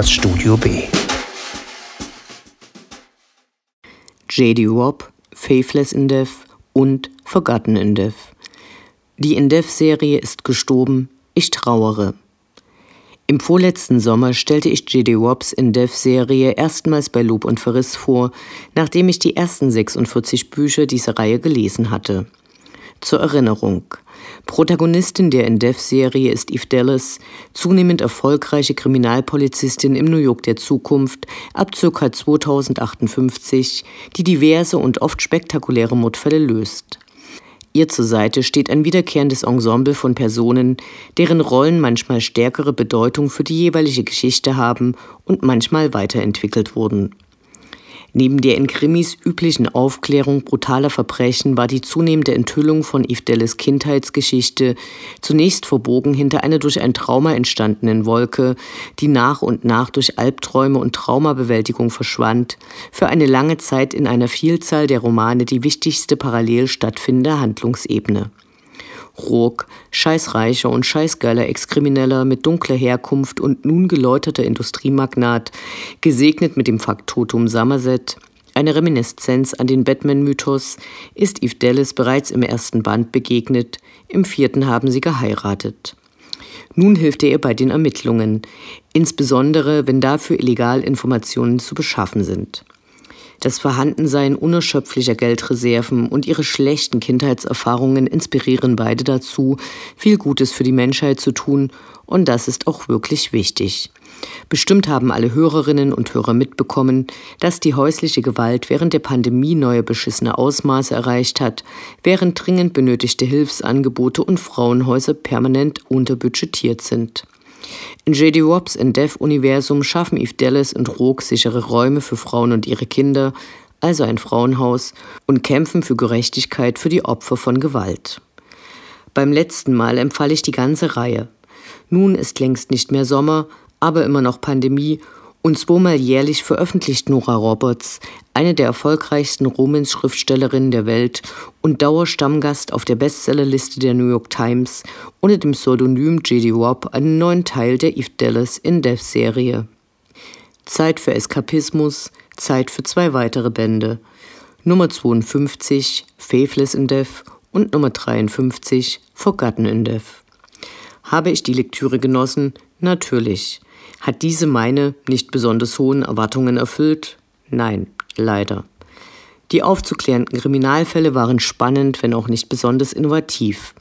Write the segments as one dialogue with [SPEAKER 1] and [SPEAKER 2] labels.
[SPEAKER 1] das Studio B.
[SPEAKER 2] J.D. Robb, Faithless in Death und Forgotten in Death. Die In Death-Serie ist gestorben, ich trauere. Im vorletzten Sommer stellte ich J.D. Wobbs In Death-Serie erstmals bei Lob und Verriss vor, nachdem ich die ersten 46 Bücher dieser Reihe gelesen hatte. Zur Erinnerung. Protagonistin der In Death-Serie ist Eve Dallas, zunehmend erfolgreiche Kriminalpolizistin im New York der Zukunft ab ca. 2058, die diverse und oft spektakuläre Mordfälle löst. Ihr zur Seite steht ein wiederkehrendes Ensemble von Personen, deren Rollen manchmal stärkere Bedeutung für die jeweilige Geschichte haben und manchmal weiterentwickelt wurden. Neben der in Krimis üblichen Aufklärung brutaler Verbrechen war die zunehmende Enthüllung von Yves Kindheitsgeschichte zunächst verbogen hinter einer durch ein Trauma entstandenen Wolke, die nach und nach durch Albträume und Traumabewältigung verschwand, für eine lange Zeit in einer Vielzahl der Romane die wichtigste parallel stattfindende Handlungsebene. Rourke, scheißreicher und scheißgeiler Ex-Krimineller mit dunkler Herkunft und nun geläuterter Industriemagnat, gesegnet mit dem Faktotum Somerset, eine Reminiszenz an den Batman-Mythos, ist Eve Dallas bereits im ersten Band begegnet, im vierten haben sie geheiratet. Nun hilft er ihr bei den Ermittlungen, insbesondere wenn dafür illegal Informationen zu beschaffen sind. Das Vorhandensein unerschöpflicher Geldreserven und ihre schlechten Kindheitserfahrungen inspirieren beide dazu, viel Gutes für die Menschheit zu tun, und das ist auch wirklich wichtig. Bestimmt haben alle Hörerinnen und Hörer mitbekommen, dass die häusliche Gewalt während der Pandemie neue beschissene Ausmaße erreicht hat, während dringend benötigte Hilfsangebote und Frauenhäuser permanent unterbudgetiert sind. In J.D. Wobbs In Death-Universum schaffen Eve Dallas und Rogue sichere Räume für Frauen und ihre Kinder, also ein Frauenhaus, und kämpfen für Gerechtigkeit für die Opfer von Gewalt. Beim letzten Mal empfahl ich die ganze Reihe. Nun ist längst nicht mehr Sommer, aber immer noch Pandemie und zweimal jährlich veröffentlicht Nora Roberts, eine der erfolgreichsten Romans-Schriftstellerinnen der Welt und Dauerstammgast auf der Bestsellerliste der New York Times, unter dem Pseudonym J.D. Robb einen neuen Teil der Eve Dallas in Death Serie. Zeit für Eskapismus, Zeit für zwei weitere Bände. Nummer 52, Faithless in Death und Nummer 53, Forgotten in Death. Habe ich die Lektüre genossen? Natürlich. Hat diese meine nicht besonders hohen Erwartungen erfüllt? Nein, leider. Die aufzuklärenden Kriminalfälle waren spannend, wenn auch nicht besonders innovativ.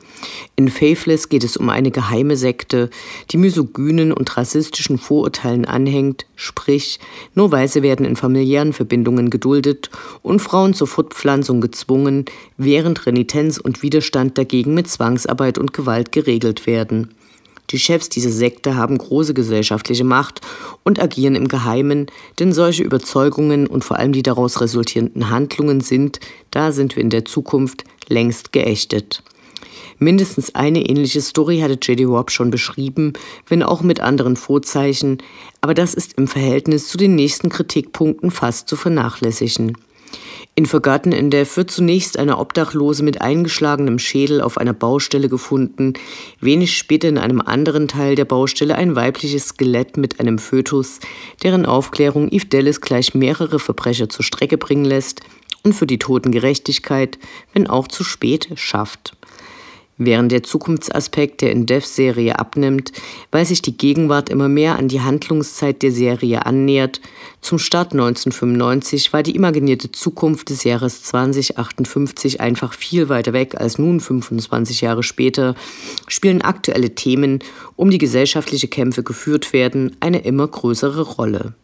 [SPEAKER 2] In Faithless geht es um eine geheime Sekte, die misogynen und rassistischen Vorurteilen anhängt, sprich, nur Weiße werden in familiären Verbindungen geduldet und Frauen zur Fortpflanzung gezwungen, während Renitenz und Widerstand dagegen mit Zwangsarbeit und Gewalt geregelt werden. Die Chefs dieser Sekte haben große gesellschaftliche Macht und agieren im Geheimen, denn solche Überzeugungen und vor allem die daraus resultierenden Handlungen sind, da sind wir in der Zukunft, längst geächtet. Mindestens eine ähnliche Story hatte J.D. Robb schon beschrieben, wenn auch mit anderen Vorzeichen, aber das ist im Verhältnis zu den nächsten Kritikpunkten fast zu vernachlässigen. In Forgotten in Death wird zunächst eine Obdachlose mit eingeschlagenem Schädel auf einer Baustelle gefunden, wenig später in einem anderen Teil der Baustelle ein weibliches Skelett mit einem Fötus, deren Aufklärung Eve Dallas gleich mehrere Verbrecher zur Strecke bringen lässt und für die Toten Gerechtigkeit, wenn auch zu spät, schafft. Während der Zukunftsaspekt der In-Death-Serie abnimmt, weil sich die Gegenwart immer mehr an die Handlungszeit der Serie annähert, zum Start 1995 war die imaginierte Zukunft des Jahres 2058 einfach viel weiter weg als nun 25 Jahre später, spielen aktuelle Themen, um die gesellschaftliche Kämpfe geführt werden, eine immer größere Rolle.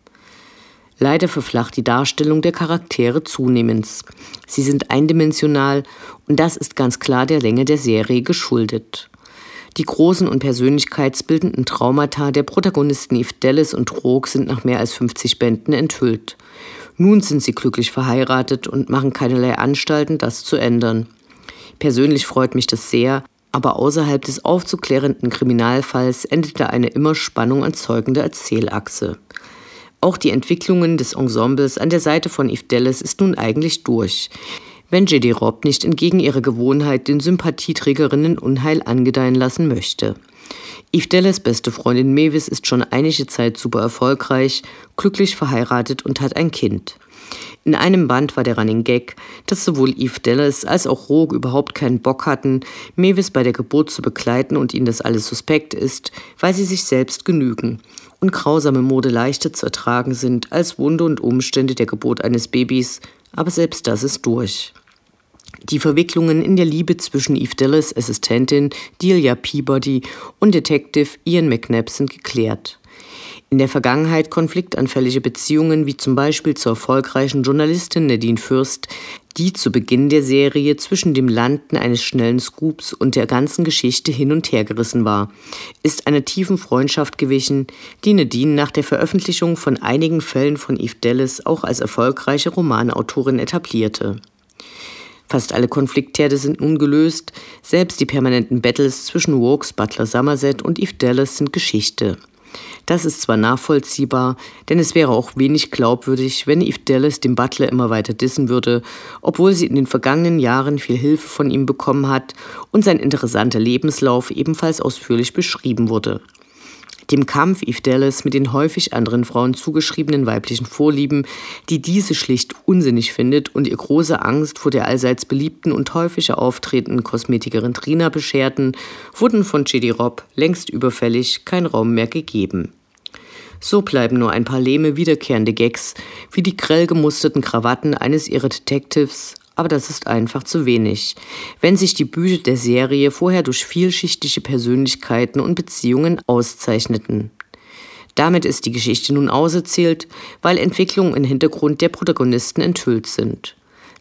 [SPEAKER 2] Leider verflacht die Darstellung der Charaktere zunehmend. Sie sind eindimensional und das ist ganz klar der Länge der Serie geschuldet. Die großen und persönlichkeitsbildenden Traumata der Protagonisten Eve Dallas und Rogue sind nach mehr als 50 Bänden enthüllt. Nun sind sie glücklich verheiratet und machen keinerlei Anstalten, das zu ändern. Persönlich freut mich das sehr, aber außerhalb des aufzuklärenden Kriminalfalls endete eine immer Spannung erzeugende Erzählachse. Auch die Entwicklungen des Ensembles an der Seite von Yves Dallas ist nun eigentlich durch. wenn J.D. Robb nicht entgegen ihrer Gewohnheit den Sympathieträgerinnen Unheil angedeihen lassen möchte. Eve Dallas beste Freundin Mavis ist schon einige Zeit super erfolgreich, glücklich verheiratet und hat ein Kind. In einem Band war der Running Gag, dass sowohl Eve Dallas als auch Rogue überhaupt keinen Bock hatten, Mavis bei der Geburt zu begleiten und ihnen das alles suspekt ist, weil sie sich selbst genügen und grausame Mode leichter zu ertragen sind als Wunde und Umstände der Geburt eines Babys, aber selbst das ist durch. Die Verwicklungen in der Liebe zwischen Eve Dallas, Assistentin Delia Peabody und Detective Ian McNabb sind geklärt in der Vergangenheit konfliktanfällige Beziehungen wie zum Beispiel zur erfolgreichen Journalistin Nadine Fürst, die zu Beginn der Serie zwischen dem Landen eines schnellen Scoops und der ganzen Geschichte hin und her gerissen war, ist einer tiefen Freundschaft gewichen, die Nadine nach der Veröffentlichung von einigen Fällen von Eve Dallas auch als erfolgreiche Romanautorin etablierte. Fast alle Konfliktherde sind nun gelöst, selbst die permanenten Battles zwischen Walks, Butler Somerset und Eve Dallas sind Geschichte. Das ist zwar nachvollziehbar, denn es wäre auch wenig glaubwürdig, wenn Eve Dallas dem Butler immer weiter dissen würde, obwohl sie in den vergangenen Jahren viel Hilfe von ihm bekommen hat und sein interessanter Lebenslauf ebenfalls ausführlich beschrieben wurde. Dem Kampf Eve Dallas mit den häufig anderen Frauen zugeschriebenen weiblichen Vorlieben, die diese schlicht unsinnig findet und ihr große Angst vor der allseits beliebten und häufiger auftretenden Kosmetikerin Trina bescherten, wurden von J.D. Robb längst überfällig kein Raum mehr gegeben. So bleiben nur ein paar lehme wiederkehrende Gags, wie die grell gemusterten Krawatten eines ihrer Detectives, aber das ist einfach zu wenig, wenn sich die Bücher der Serie vorher durch vielschichtige Persönlichkeiten und Beziehungen auszeichneten. Damit ist die Geschichte nun auserzählt, weil Entwicklungen im Hintergrund der Protagonisten enthüllt sind.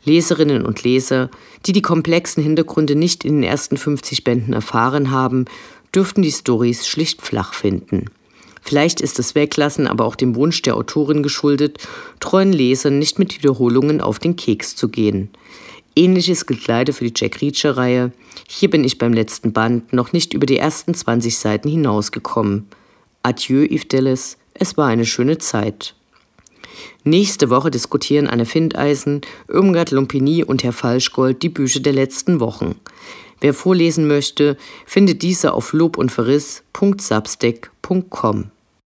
[SPEAKER 2] Leserinnen und Leser, die die komplexen Hintergründe nicht in den ersten 50 Bänden erfahren haben, dürften die Stories schlicht flach finden. Vielleicht ist das Weglassen aber auch dem Wunsch der Autorin geschuldet, treuen Lesern nicht mit Wiederholungen auf den Keks zu gehen. Ähnliches gilt leider für die Jack Reacher-Reihe. Hier bin ich beim letzten Band noch nicht über die ersten 20 Seiten hinausgekommen. Adieu, Yves Dallas, es war eine schöne Zeit. Nächste Woche diskutieren Anne Findeisen, Irmgard Lumpini und Herr Falschgold die Bücher der letzten Wochen. Wer vorlesen möchte, findet diese auf lobundverriss.substack.com.